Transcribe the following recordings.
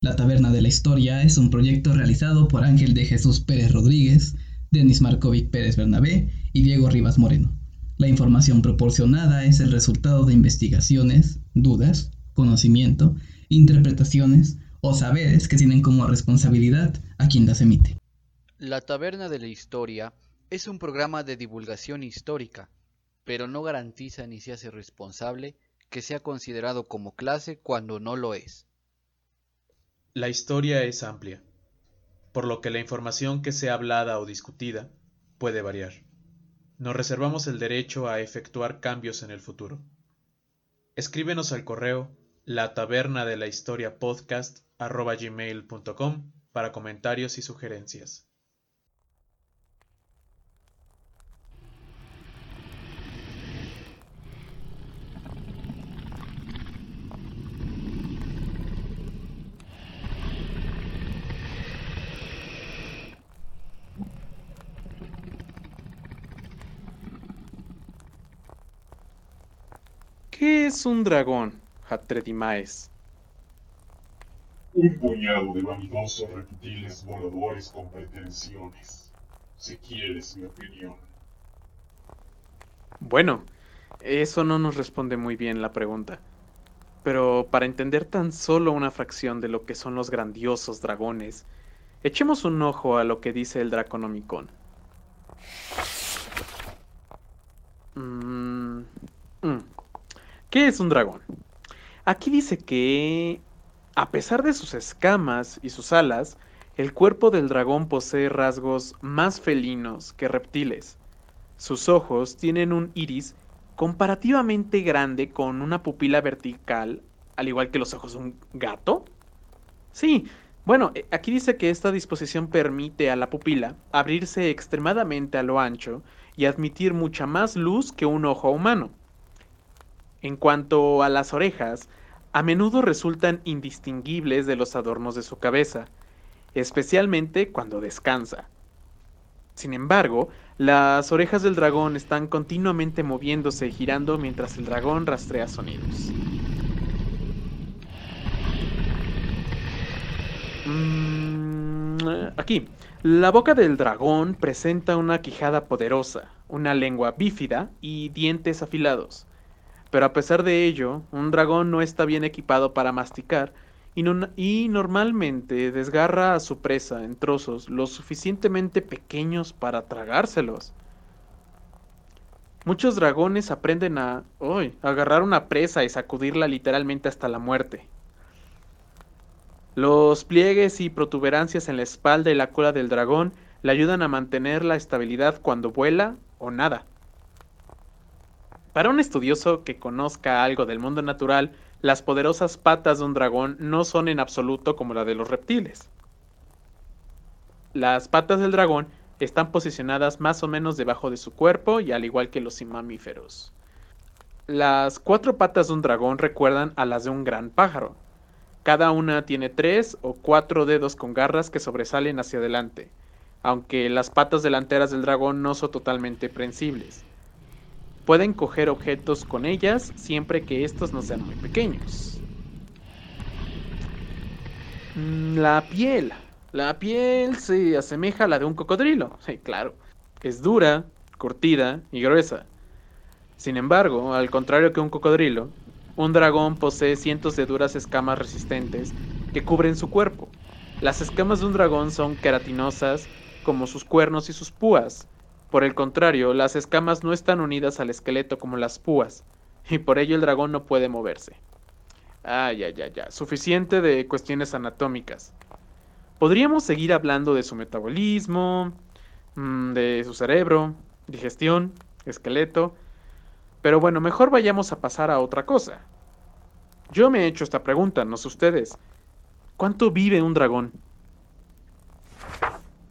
La Taberna de la Historia es un proyecto realizado por Ángel de Jesús Pérez Rodríguez, Denis Markovic Pérez Bernabé y Diego Rivas Moreno. La información proporcionada es el resultado de investigaciones, dudas, conocimiento, interpretaciones o saberes que tienen como responsabilidad a quien las emite. La Taberna de la Historia es un programa de divulgación histórica, pero no garantiza ni se hace responsable que sea considerado como clase cuando no lo es. La historia es amplia, por lo que la información que sea hablada o discutida puede variar. Nos reservamos el derecho a efectuar cambios en el futuro. Escríbenos al correo la taberna de la historia podcast para comentarios y sugerencias. ¿Qué es un dragón, Hatredimaes? Un puñado de vanidosos reptiles voladores con pretensiones. Si quieres mi opinión. Bueno, eso no nos responde muy bien la pregunta. Pero para entender tan solo una fracción de lo que son los grandiosos dragones, echemos un ojo a lo que dice el Draconomicon. Mm, mm. ¿Qué es un dragón? Aquí dice que, a pesar de sus escamas y sus alas, el cuerpo del dragón posee rasgos más felinos que reptiles. Sus ojos tienen un iris comparativamente grande con una pupila vertical, al igual que los ojos de un gato. Sí, bueno, eh, aquí dice que esta disposición permite a la pupila abrirse extremadamente a lo ancho y admitir mucha más luz que un ojo humano. En cuanto a las orejas, a menudo resultan indistinguibles de los adornos de su cabeza, especialmente cuando descansa. Sin embargo, las orejas del dragón están continuamente moviéndose y girando mientras el dragón rastrea sonidos. Mm, aquí, la boca del dragón presenta una quijada poderosa, una lengua bífida y dientes afilados. Pero a pesar de ello, un dragón no está bien equipado para masticar y, normalmente desgarra a su presa en trozos lo suficientemente pequeños para tragárselos. Muchos dragones aprenden a agarrar una presa y sacudirla literalmente hasta la muerte. Los pliegues y protuberancias en la espalda y la cola del dragón le ayudan a mantener la estabilidad cuando vuela o nada. Para un estudioso que conozca algo del mundo natural, las poderosas patas de un dragón no son en absoluto como la de los reptiles. Las patas del dragón están posicionadas más o menos debajo de su cuerpo y al igual que los mamíferos. Las cuatro patas de un dragón recuerdan a las de un gran pájaro. Cada una tiene tres o cuatro dedos con garras que sobresalen hacia adelante, aunque las patas delanteras del dragón no son totalmente prensibles. Pueden coger objetos con ellas siempre que estos no sean muy pequeños. Mm, la piel. La piel se asemeja a la de un cocodrilo. Sí, claro. Es dura, curtida y gruesa. Sin embargo, al contrario que un cocodrilo, un dragón posee cientos de duras escamas resistentes que cubren su cuerpo. Las escamas de un dragón son queratinosas como sus cuernos y sus púas, por el contrario, las escamas no están unidas al esqueleto como las púas, y por ello el dragón no puede moverse. Ah, ya, ya, ya. Suficiente de cuestiones anatómicas. Podríamos seguir hablando de su metabolismo, mm, de su cerebro, digestión, esqueleto, pero bueno, mejor vayamos a pasar a otra cosa. Yo me he hecho esta pregunta, no sé ustedes. ¿Cuánto vive un dragón?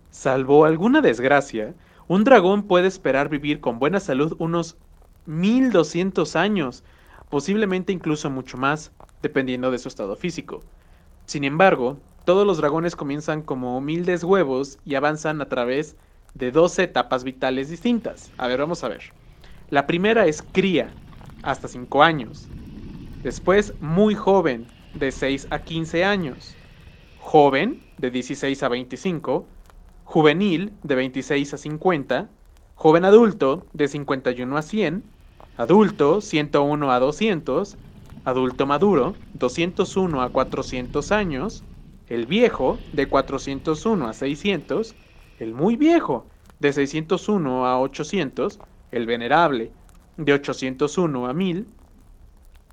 Salvo alguna desgracia, un dragón puede esperar vivir con buena salud unos 1200 años, posiblemente incluso mucho más, dependiendo de su estado físico. Sin embargo, todos los dragones comienzan como humildes huevos y avanzan a través de 12 etapas vitales distintas. A ver, vamos a ver. La primera es cría, hasta 5 años. Después, muy joven, de 6 a 15 años. joven de 16 a 25, juvenil de 26 a 50, joven adulto de 51 a 100, adulto 101 a 200, adulto maduro 201 a 400 años, el viejo de 401 a 600, el muy viejo de 601 a 800, el venerable de 801 a 1000,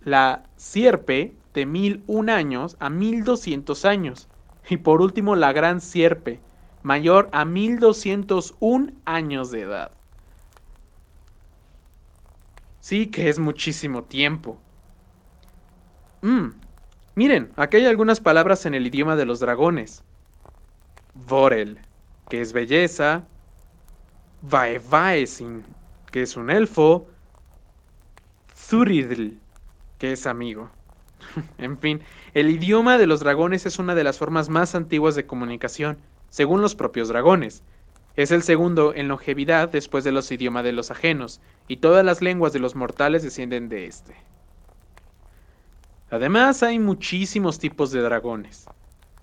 la sierpe de 1001 años a 1200 años, y por último la gran sierpe, mayor a 1201 años de edad. Sí que es muchísimo tiempo. Mm, miren, aquí hay algunas palabras en el idioma de los dragones. Vorel, que es belleza. Vaevaesin, que es un elfo. Thuridl, que es amigo. en fin, el idioma de los dragones es una de las formas más antiguas de comunicación, según los propios dragones. Es el segundo en longevidad después de los idiomas de los ajenos, y todas las lenguas de los mortales descienden de este. Además, hay muchísimos tipos de dragones.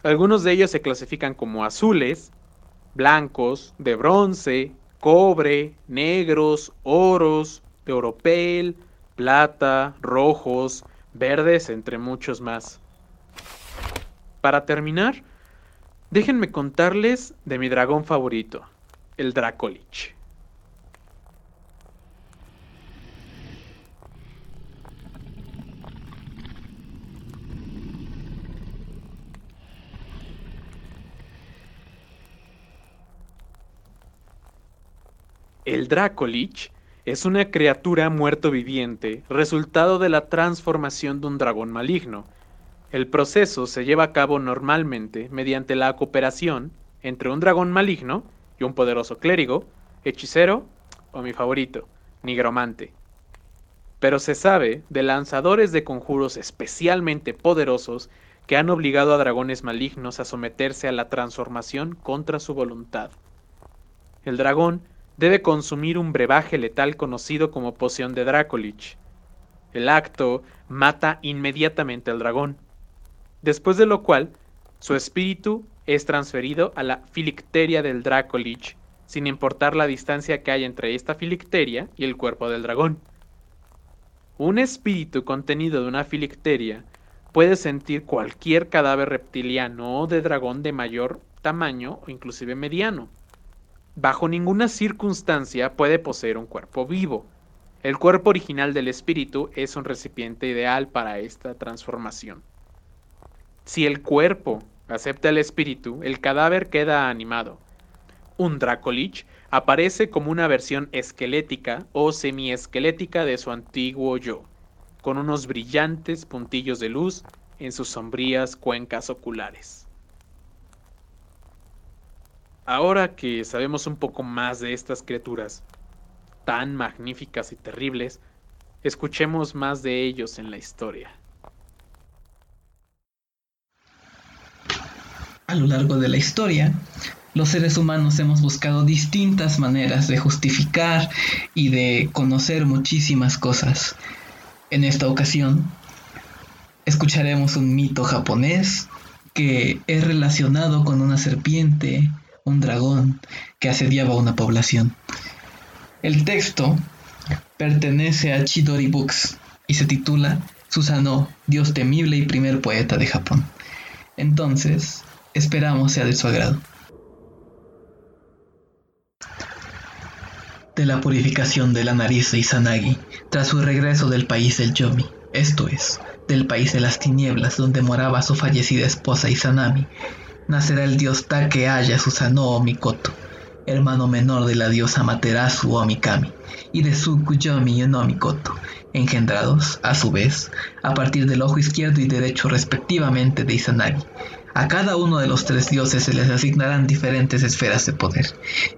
Algunos de ellos se clasifican como azules, blancos, de bronce, cobre, negros, oros, de oropel, plata, rojos, verdes, entre muchos más. Para terminar, déjenme contarles de mi dragón favorito, el Dracolich. El Dracolich es una criatura muerto viviente, resultado de la transformación de un dragón maligno. El proceso se lleva a cabo normalmente mediante la cooperación entre un dragón maligno y un poderoso clérigo, hechicero o mi favorito, nigromante. Pero se sabe de lanzadores de conjuros especialmente poderosos que han obligado a dragones malignos a someterse a la transformación contra su voluntad. El dragón debe consumir un brebaje letal conocido como poción de Dracolich. El acto mata inmediatamente al dragón, después de lo cual su espíritu es transferido a la filicteria del Dracolich, sin importar la distancia que hay entre esta filicteria y el cuerpo del dragón. Un espíritu contenido de una filicteria puede sentir cualquier cadáver reptiliano o de dragón de mayor tamaño o inclusive mediano bajo ninguna circunstancia puede poseer un cuerpo vivo. El cuerpo original del espíritu es un recipiente ideal para esta transformación. Si el cuerpo acepta el espíritu, el cadáver queda animado. Un Dracolich aparece como una versión esquelética o semiesquelética de su antiguo yo, con unos brillantes puntillos de luz en sus sombrías cuencas oculares. Ahora que sabemos un poco más de estas criaturas tan magníficas y terribles, escuchemos más de ellos en la historia. A lo largo de la historia, los seres humanos hemos buscado distintas maneras de justificar y de conocer muchísimas cosas. En esta ocasión, escucharemos un mito japonés que es relacionado con una serpiente un dragón que asediaba una población. El texto pertenece a Chidori Books y se titula Susano, Dios temible y primer poeta de Japón. Entonces, esperamos sea de su agrado. De la purificación de la nariz de Izanagi, tras su regreso del país del Yomi, esto es, del país de las tinieblas donde moraba su fallecida esposa Izanami, nacerá el dios Takeaya Susano o Mikoto, hermano menor de la diosa Materasu o Mikami, y de Tsukuyomi no Mikoto, engendrados, a su vez, a partir del ojo izquierdo y derecho respectivamente de Izanagi. A cada uno de los tres dioses se les asignarán diferentes esferas de poder,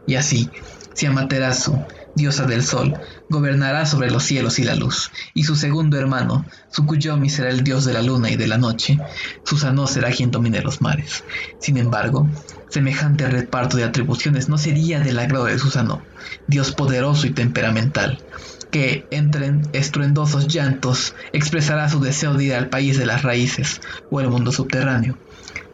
y así, si Amaterasu, diosa del sol, gobernará sobre los cielos y la luz, y su segundo hermano, Tsukuyomi, será el dios de la luna y de la noche, Susanoo será quien domine los mares. Sin embargo, semejante reparto de atribuciones no sería del agrado de Susanoo, dios poderoso y temperamental, que entre estruendosos llantos expresará su deseo de ir al país de las raíces o el mundo subterráneo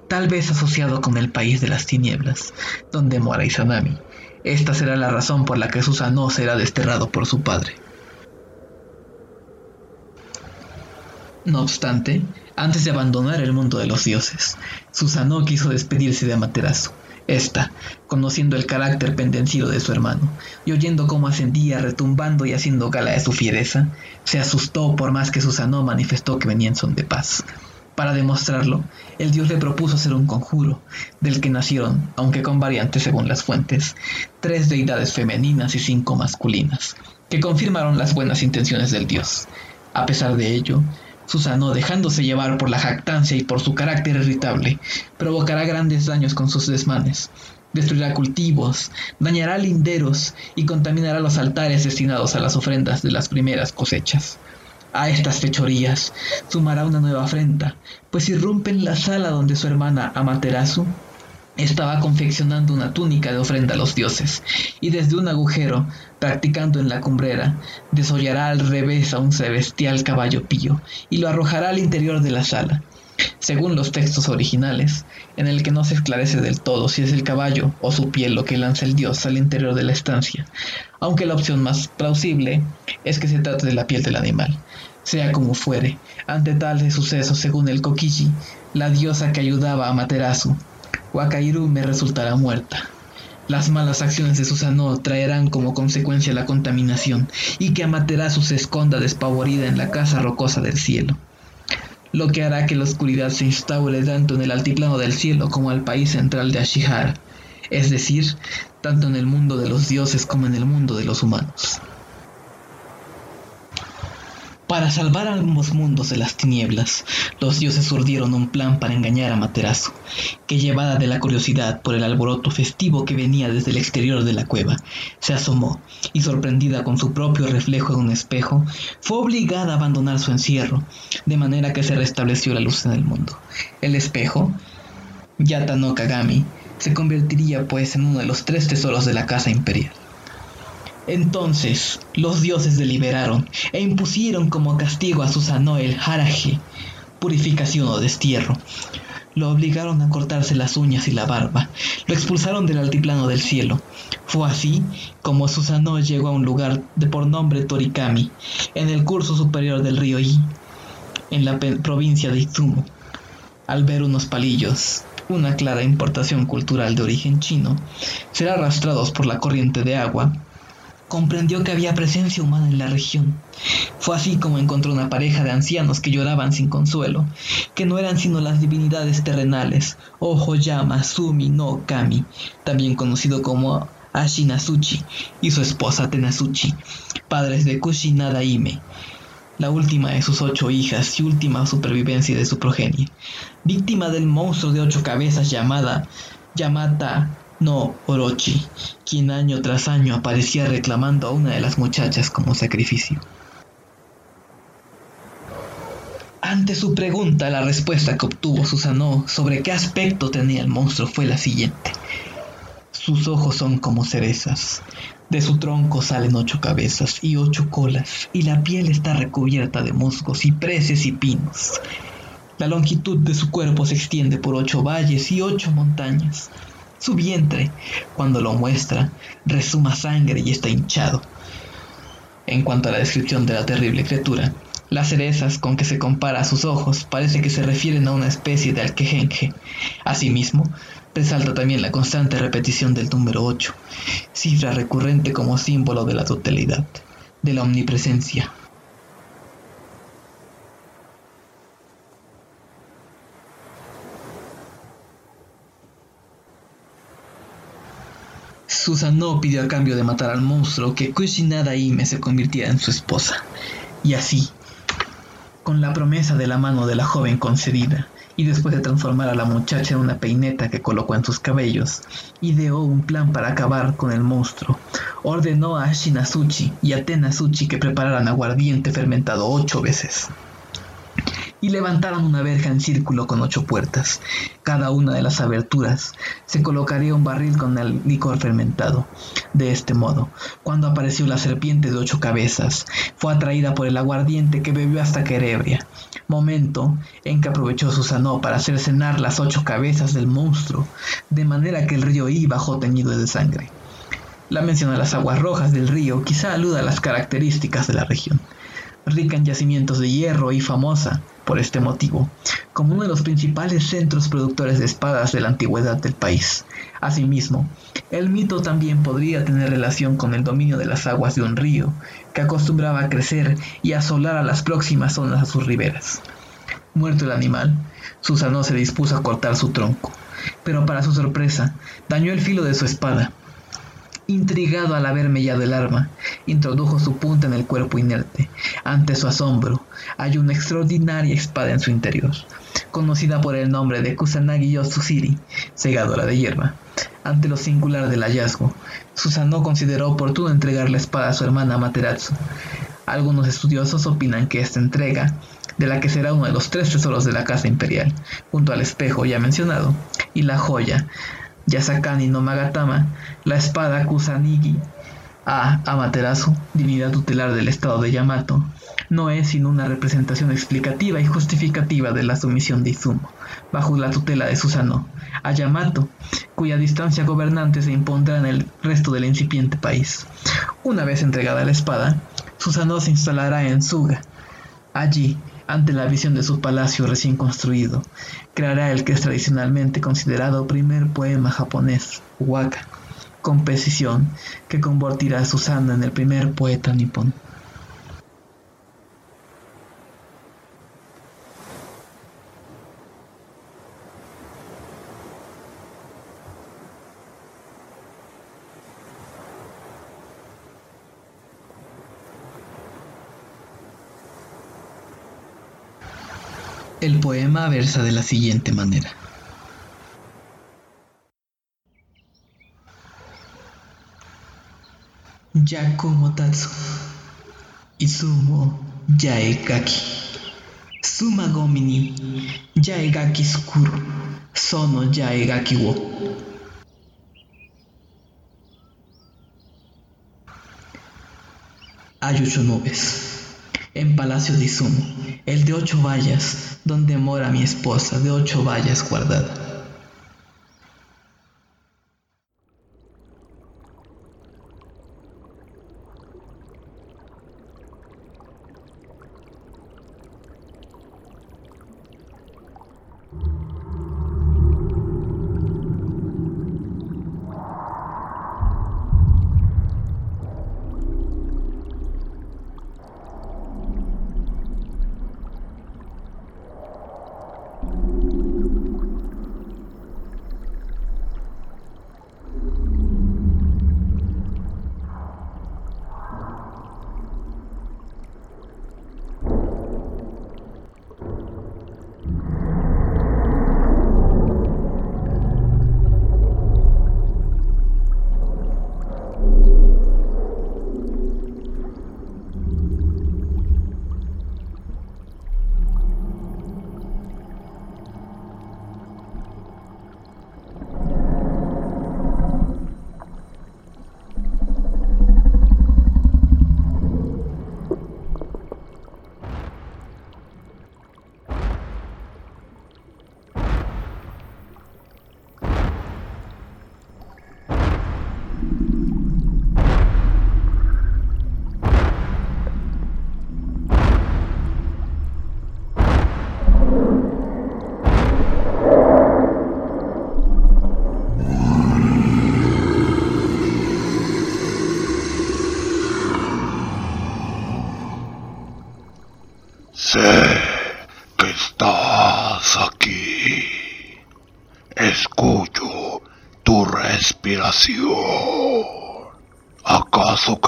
tal vez asociado con el país de las tinieblas, donde mora Izanami. Esta será la razón por la que Susanoo será desterrado por su padre. No obstante, antes de abandonar el mundo de los dioses, Susanoo quiso despedirse de Amaterasu. Esta, conociendo el carácter pendenciero de su hermano, y oyendo cómo ascendía retumbando y haciendo gala de su fiereza, se asustó por más que Susanoo manifestó que venía en son de paz. Para demostrarlo, el dios le propuso hacer un conjuro, del que nacieron, aunque con variantes según las fuentes, tres deidades femeninas y cinco masculinas, que confirmaron las buenas intenciones del dios. A pesar de ello, Susano, dejándose llevar por la jactancia y por su carácter irritable, provocará grandes daños con sus desmanes. Destruirá cultivos, dañará linderos y contaminará los altares destinados a las ofrendas de las primeras cosechas. A estas fechorías sumará una nueva afrenta, pues irrumpe en la sala donde su hermana Amaterasu estaba confeccionando una túnica de ofrenda a los dioses, y desde un agujero, practicando en la cumbrera, desollará al revés a un celestial caballo pío, y lo arrojará al interior de la sala. Según los textos originales, en el que no se esclarece del todo si es el caballo o su piel lo que lanza el dios al interior de la estancia, aunque la opción más plausible es que se trate de la piel del animal. Sea como fuere, ante tal suceso, según el Kokiji, la diosa que ayudaba a Materasu, Wakairu me resultará muerta. Las malas acciones de Susanoo traerán como consecuencia la contaminación y que Amaterasu se esconda despavorida en la casa rocosa del cielo. Lo que hará que la oscuridad se instaure tanto en el altiplano del cielo como al país central de Ashihara, es decir, tanto en el mundo de los dioses como en el mundo de los humanos. Para salvar a ambos mundos de las tinieblas, los dioses urdieron un plan para engañar a Materasu, que llevada de la curiosidad por el alboroto festivo que venía desde el exterior de la cueva, se asomó y sorprendida con su propio reflejo en un espejo, fue obligada a abandonar su encierro, de manera que se restableció la luz en el mundo. El espejo, Yata no Kagami, se convertiría pues en uno de los tres tesoros de la casa imperial. Entonces los dioses deliberaron e impusieron como castigo a Susanoo el haraje, purificación o destierro. Lo obligaron a cortarse las uñas y la barba. Lo expulsaron del altiplano del cielo. Fue así como Susanoo llegó a un lugar de por nombre Torikami, en el curso superior del río Yi, en la provincia de Izumo. Al ver unos palillos, una clara importación cultural de origen chino, ser arrastrados por la corriente de agua, comprendió que había presencia humana en la región. Fue así como encontró una pareja de ancianos que lloraban sin consuelo, que no eran sino las divinidades terrenales, Ojoyama Sumi no Kami, también conocido como Ashinasuchi, y su esposa Tenasuchi, padres de Kushinada Ime, la última de sus ocho hijas y última supervivencia de su progenie, víctima del monstruo de ocho cabezas llamada Yamata no Orochi, quien año tras año aparecía reclamando a una de las muchachas como sacrificio. Ante su pregunta, la respuesta que obtuvo Susanoo sobre qué aspecto tenía el monstruo fue la siguiente. Sus ojos son como cerezas, de su tronco salen ocho cabezas y ocho colas, y la piel está recubierta de musgos, cipreses y pinos. La longitud de su cuerpo se extiende por ocho valles y ocho montañas. Su vientre, cuando lo muestra, resuma sangre y está hinchado. En cuanto a la descripción de la terrible criatura, las cerezas con que se compara a sus ojos parece que se refieren a una especie de alquejenje. Asimismo, resalta también la constante repetición del número 8, cifra recurrente como símbolo de la totalidad, de la omnipresencia, Susanoo pidió a cambio de matar al monstruo que Kushinada Ime se convirtiera en su esposa. Y así, con la promesa de la mano de la joven concedida, y después de transformar a la muchacha en una peineta que colocó en sus cabellos, ideó un plan para acabar con el monstruo. Ordenó a Shinasuchi y a Tenasuchi que prepararan aguardiente fermentado ocho veces. Y levantaron una verja en círculo con ocho puertas. Cada una de las aberturas se colocaría un barril con el licor fermentado. De este modo, cuando apareció la serpiente de ocho cabezas, fue atraída por el aguardiente que bebió hasta que momento en que aprovechó Susano para hacer cenar las ocho cabezas del monstruo, de manera que el río I bajó teñido de sangre. La mención a las aguas rojas del río quizá aluda a las características de la región rica en yacimientos de hierro y famosa, por este motivo, como uno de los principales centros productores de espadas de la antigüedad del país. Asimismo, el mito también podría tener relación con el dominio de las aguas de un río, que acostumbraba a crecer y asolar a las próximas zonas a sus riberas. Muerto el animal, Susano se dispuso a cortar su tronco, pero para su sorpresa, dañó el filo de su espada, Intrigado al haber mellado el arma, introdujo su punta en el cuerpo inerte. Ante su asombro, hay una extraordinaria espada en su interior, conocida por el nombre de Kusanagi Yosusiri, segadora de hierba. Ante lo singular del hallazgo, Susanoo consideró oportuno entregar la espada a su hermana Materatsu. Algunos estudiosos opinan que esta entrega, de la que será uno de los tres tesoros de la casa imperial, junto al espejo ya mencionado, y la joya, Yasakani no Magatama, la espada Kusanigi a Amaterasu, divinidad tutelar del estado de Yamato, no es sino una representación explicativa y justificativa de la sumisión de Izumo, bajo la tutela de Susanoo, a Yamato, cuya distancia gobernante se impondrá en el resto del incipiente país. Una vez entregada la espada, Susanoo se instalará en Suga. Allí, ante la visión de su palacio recién construido, creará el que es tradicionalmente considerado primer poema japonés, Waka, composición que convertirá a Susana en el primer poeta nipón. El poema versa de la siguiente manera. Yakumo Tatsu Izumo Yaegaki Suma Gomi ni Yaegaki Sukuru Sono Yaegaki wo. Hay en Palacio de Izumo, el de ocho vallas, donde mora mi esposa, de ocho vallas guardada.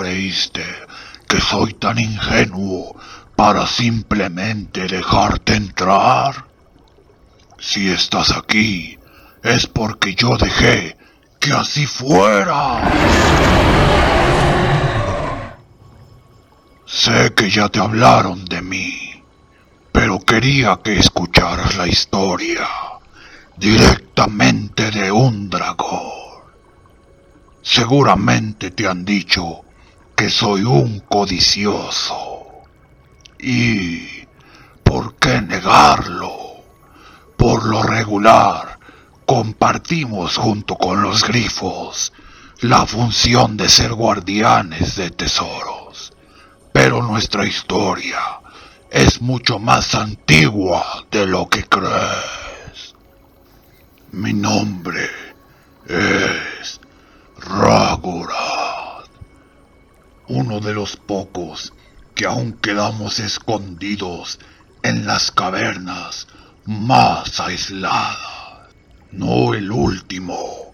Creíste que soy tan ingenuo para simplemente dejarte entrar? Si estás aquí, es porque yo dejé que así fuera. Sé que ya te hablaron de mí, pero quería que escucharas la historia directamente de un dragón. Seguramente te han dicho soy un codicioso. Y... ¿por qué negarlo? Por lo regular, compartimos junto con los grifos la función de ser guardianes de tesoros. Pero nuestra historia es mucho más antigua de lo que crees. Mi nombre es Ragorad, uno de los pocos que aún quedamos escondidos en las cavernas más aisladas. No el último,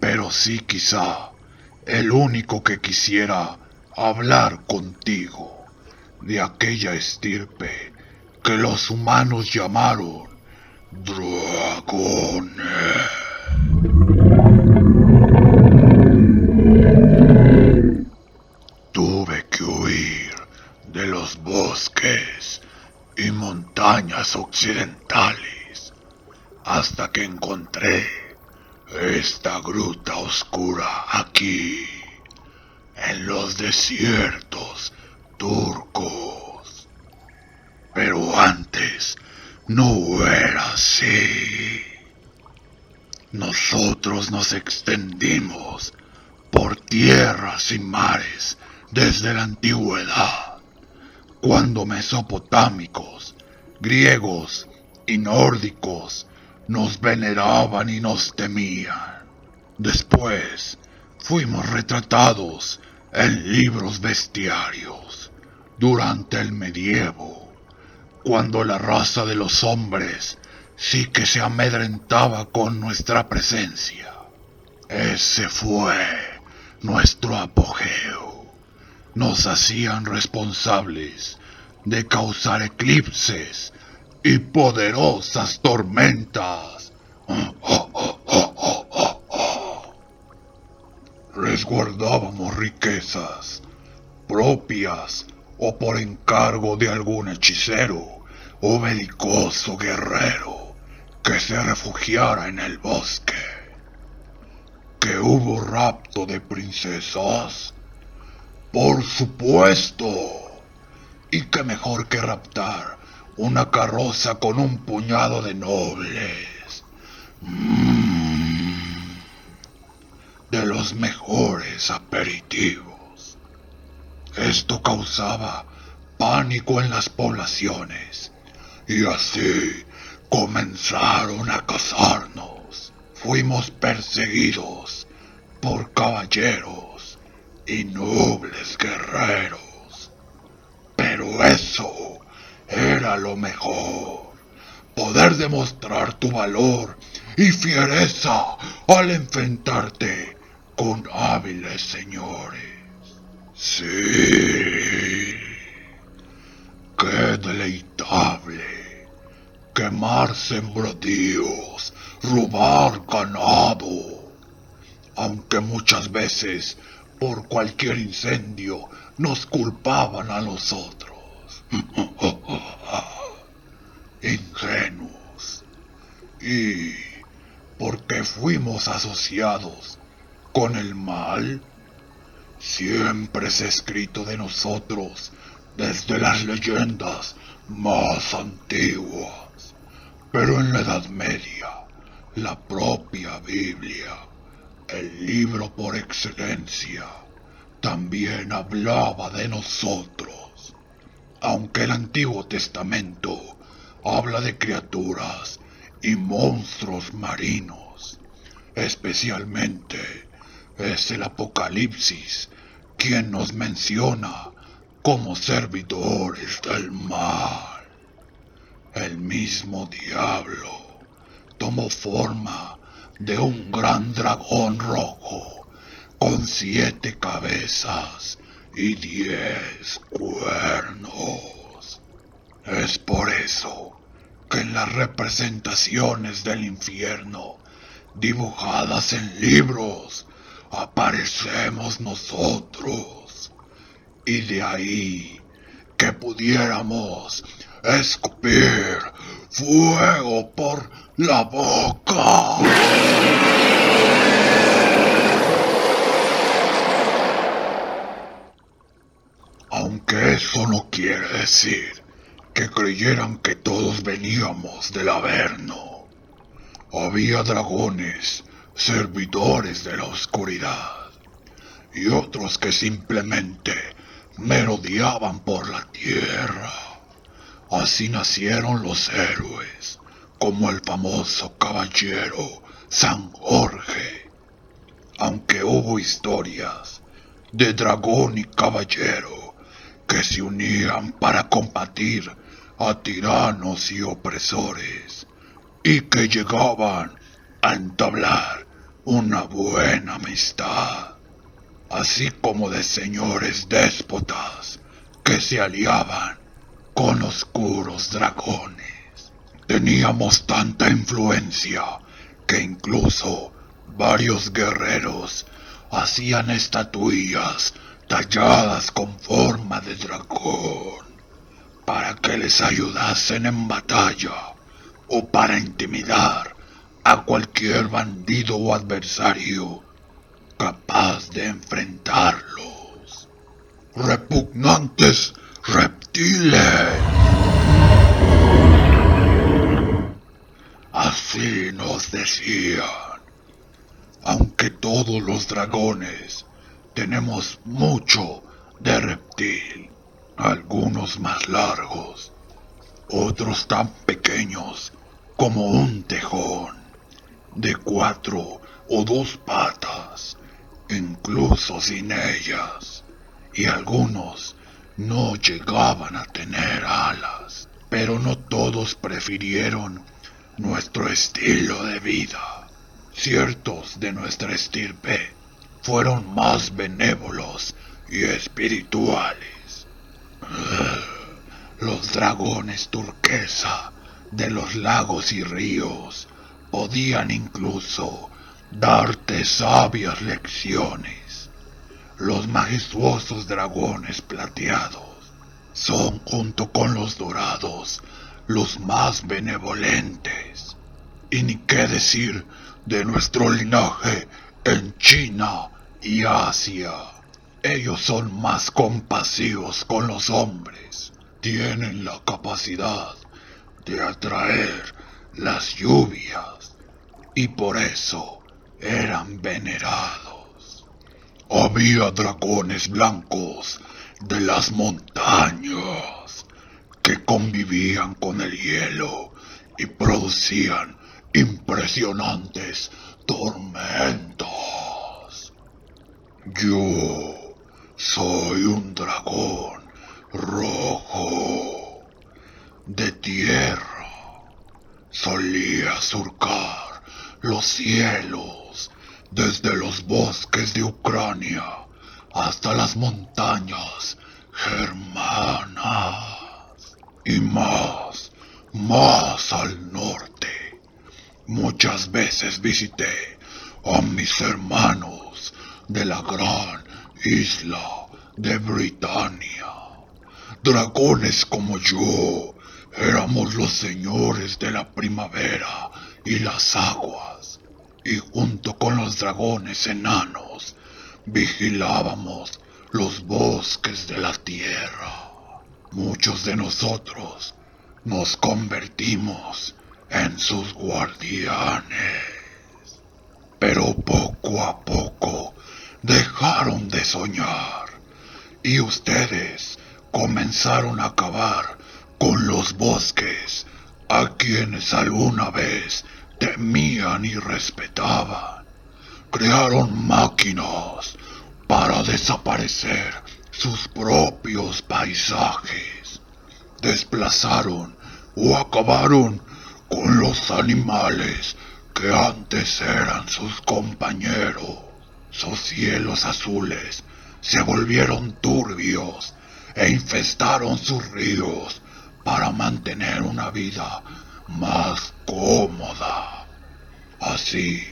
pero sí quizá el único que quisiera hablar contigo de aquella estirpe que los humanos llamaron dragones. Tuve que huir de bosques y montañas occidentales hasta que encontré esta gruta oscura aquí, en los desiertos turcos. Pero antes no era así. Nosotros nos extendimos por tierras y mares desde la antigüedad, cuando mesopotámicos, griegos y nórdicos nos veneraban y nos temían. Después fuimos retratados en libros bestiarios durante el medievo, cuando la raza de los hombres sí que se amedrentaba con nuestra presencia. Ese fue nuestro apogeo. Nos hacían responsables de causar eclipses y poderosas tormentas. Resguardábamos riquezas propias o por encargo de algún hechicero o belicoso guerrero que se refugiara en el bosque. Que hubo rapto de princesas. Por supuesto. Y que mejor que raptar una carroza con un puñado de nobles. Mm. de los mejores aperitivos. Esto causaba pánico en las poblaciones y así comenzaron a cazarnos. Fuimos perseguidos por caballeros y nobles guerreros. Pero eso era lo mejor. Poder demostrar tu valor y fiereza al enfrentarte con hábiles señores. Sí. Qué deleitable. Quemar sembradíos, robar ganado. Aunque muchas veces por cualquier incendio nos culpaban a nosotros. Ingenuos. Y porque fuimos asociados con el mal, Siempre se ha escrito de nosotros desde las leyendas más antiguas. Pero en la Edad Media, la propia Biblia, el libro por excelencia, también hablaba de nosotros. Aunque el Antiguo Testamento habla de criaturas y monstruos marinos, especialmente es el Apocalipsis quien nos menciona como servidores del mal. El mismo diablo tomó forma de un gran dragón rojo con siete cabezas y diez cuernos. Es por eso que en las representaciones del infierno dibujadas en libros aparecemos nosotros. Y de ahí que pudiéramos escupir fuego por la boca. Aunque eso no quiere decir que creyeran que todos veníamos del Averno. Había dragones, servidores de la oscuridad, y otros que simplemente merodeaban por la tierra. Así nacieron los héroes, como el famoso caballero San Jorge. Aunque hubo historias de dragón y caballero que se unían para combatir a tiranos y opresores y que llegaban a entablar una buena amistad, así como de señores déspotas que se aliaban con oscuros dragones. Teníamos tanta influencia que incluso varios guerreros hacían estatuillas talladas con forma de dragón para que les ayudasen en batalla o para intimidar a cualquier bandido o adversario capaz de enfrentarlos. Repugnantes reptiles. Así nos decían. Aunque todos los dragones tenemos mucho de reptil algunos más largos, otros tan pequeños como un tejón, de cuatro o dos patas, incluso sin ellas, y algunos no llegaban a tener alas, pero no todos prefirieron nuestro estilo de vida. Ciertos de nuestra estirpe fueron más benévolos y espirituales los dragones turquesa de los lagos y ríos podían incluso darte sabias lecciones. Los majestuosos dragones plateados son junto con los dorados los más benevolentes. Y ni qué decir de nuestro linaje en China y Asia. Ellos son más compasivos con los hombres. Tienen la capacidad de atraer las lluvias y por eso eran venerados. Había dragones blancos de las montañas que convivían con el hielo y producían impresionantes tormentas. Yo soy un dragón rojo de tierra. Solía surcar los cielos desde los bosques de Ucrania hasta las montañas germanas y más, más al norte. Muchas veces visité a mis hermanos de la gran isla de Britania. Dragones como yo éramos los señores de la primavera y las aguas, y junto con los dragones enanos vigilábamos los bosques de la tierra. Muchos de nosotros nos convertimos en sus guardianes. Pero poco a poco dejaron de soñar y ustedes comenzaron a acabar con los bosques a quienes alguna vez temían y respetaban. Crearon máquinas para desaparecer sus propios paisajes. Desplazaron o acabaron con los animales que antes eran sus compañeros. Sus cielos azules se volvieron turbios e infestaron sus ríos para mantener una vida más cómoda. Así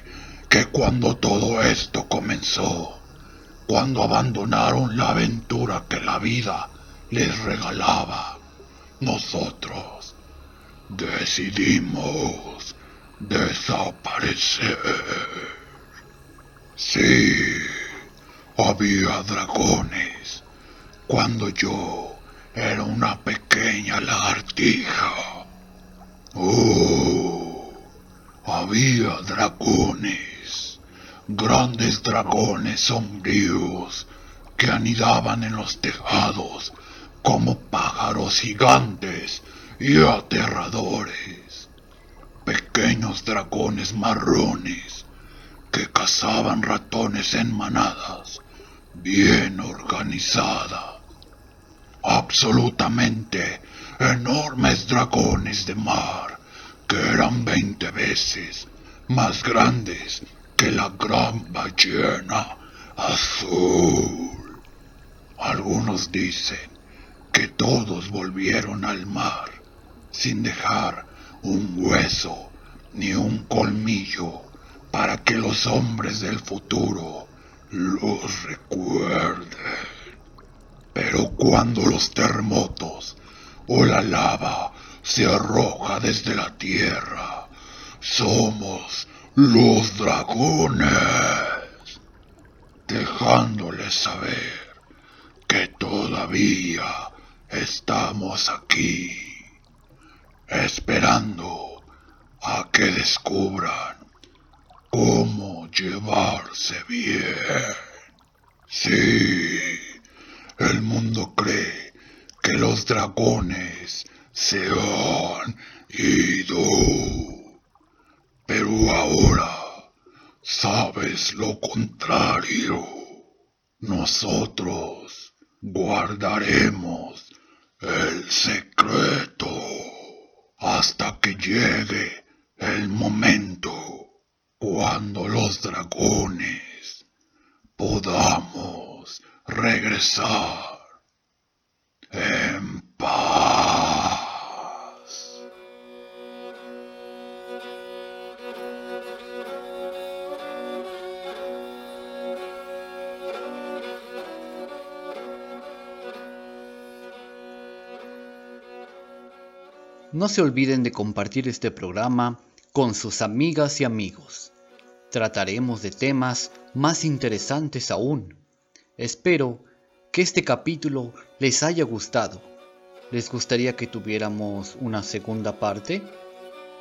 que cuando todo esto comenzó, cuando abandonaron la aventura que la vida les regalaba, nosotros decidimos desaparecer. Sí, había dragones cuando yo era una pequeña lagartija. Oh, había dragones, grandes dragones sombríos que anidaban en los tejados como pájaros gigantes y aterradores. Pequeños dragones marrones que cazaban ratones en manadas, bien organizada. Absolutamente enormes dragones de mar que eran veinte veces más grandes que la gran ballena azul. Algunos dicen que todos volvieron al mar sin dejar un hueso ni un colmillo para que los hombres del futuro los recuerden. Pero cuando los terremotos o la lava se arroja desde la tierra, somos los dragones, dejándoles saber que todavía estamos aquí, esperando a que descubran cómo llevarse bien. Sí, el mundo cree que los dragones se han ido. Pero ahora sabes lo contrario. Nosotros guardaremos el secreto hasta que llegue el momento cuando los dragones podamos regresar No se olviden de compartir este programa con sus amigas y amigos. Trataremos de temas más interesantes aún. Espero que este capítulo les haya gustado. ¿Les gustaría que tuviéramos una segunda parte?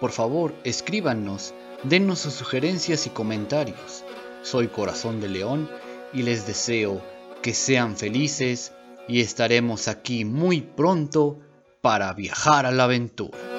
Por favor, escríbanos, dennos sus sugerencias y comentarios. Soy Corazón de León y les deseo que sean felices y estaremos aquí muy pronto para viajar a la aventura.